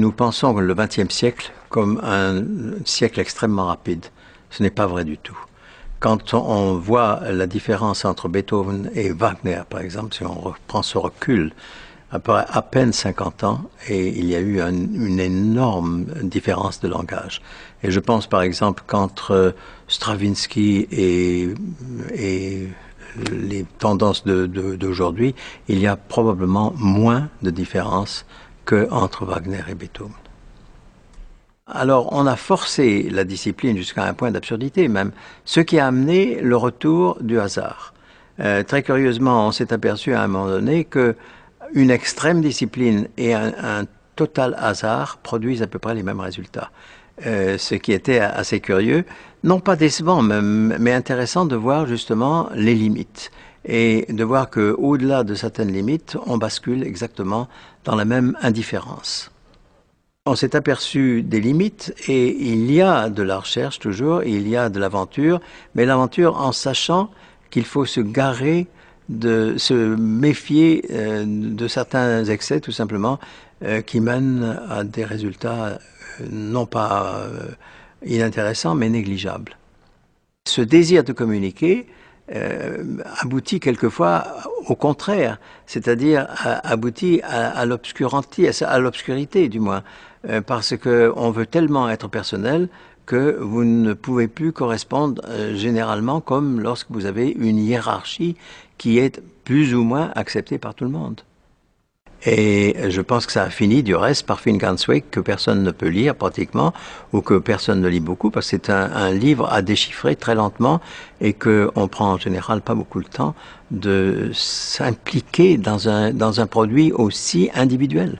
Nous pensons le XXe siècle comme un siècle extrêmement rapide. Ce n'est pas vrai du tout. Quand on voit la différence entre Beethoven et Wagner, par exemple, si on reprend ce recul, à peine 50 ans, et il y a eu une énorme différence de langage. Et je pense par exemple qu'entre Stravinsky et les tendances d'aujourd'hui, il y a probablement moins de différence qu'entre Wagner et Beethoven. Alors, on a forcé la discipline jusqu'à un point d'absurdité même, ce qui a amené le retour du hasard. Euh, très curieusement, on s'est aperçu à un moment donné que une extrême discipline et un, total hasard produisent à peu près les mêmes résultats. Euh, ce qui était assez curieux, non pas décevant, mais intéressant de voir justement les limites et de voir que au-delà de certaines limites, on bascule exactement dans la même indifférence. On s'est aperçu des limites et il y a de la recherche toujours, il y a de l'aventure, mais l'aventure en sachant qu'il faut se garer, de se méfier euh, de certains excès tout simplement euh, qui mènent à des résultats euh, non pas inintéressants mais négligeables. Ce désir de communiquer aboutit quelquefois au contraire, c'est-à-dire aboutit à, l'obscurantisme, à l'obscurité du moins. Euh, parce qu'on veut tellement être personnel que vous ne pouvez plus correspondre euh, généralement comme lorsque vous avez une hiérarchie qui est plus ou moins acceptée par tout le monde. Et je pense que ça a fini du reste par Finn Ganswick que personne ne peut lire pratiquement ou que personne ne lit beaucoup parce que c'est un, un, livre à déchiffrer très lentement et qu'on prend en général pas beaucoup de temps de s'impliquer dans un, dans un produit aussi individuel.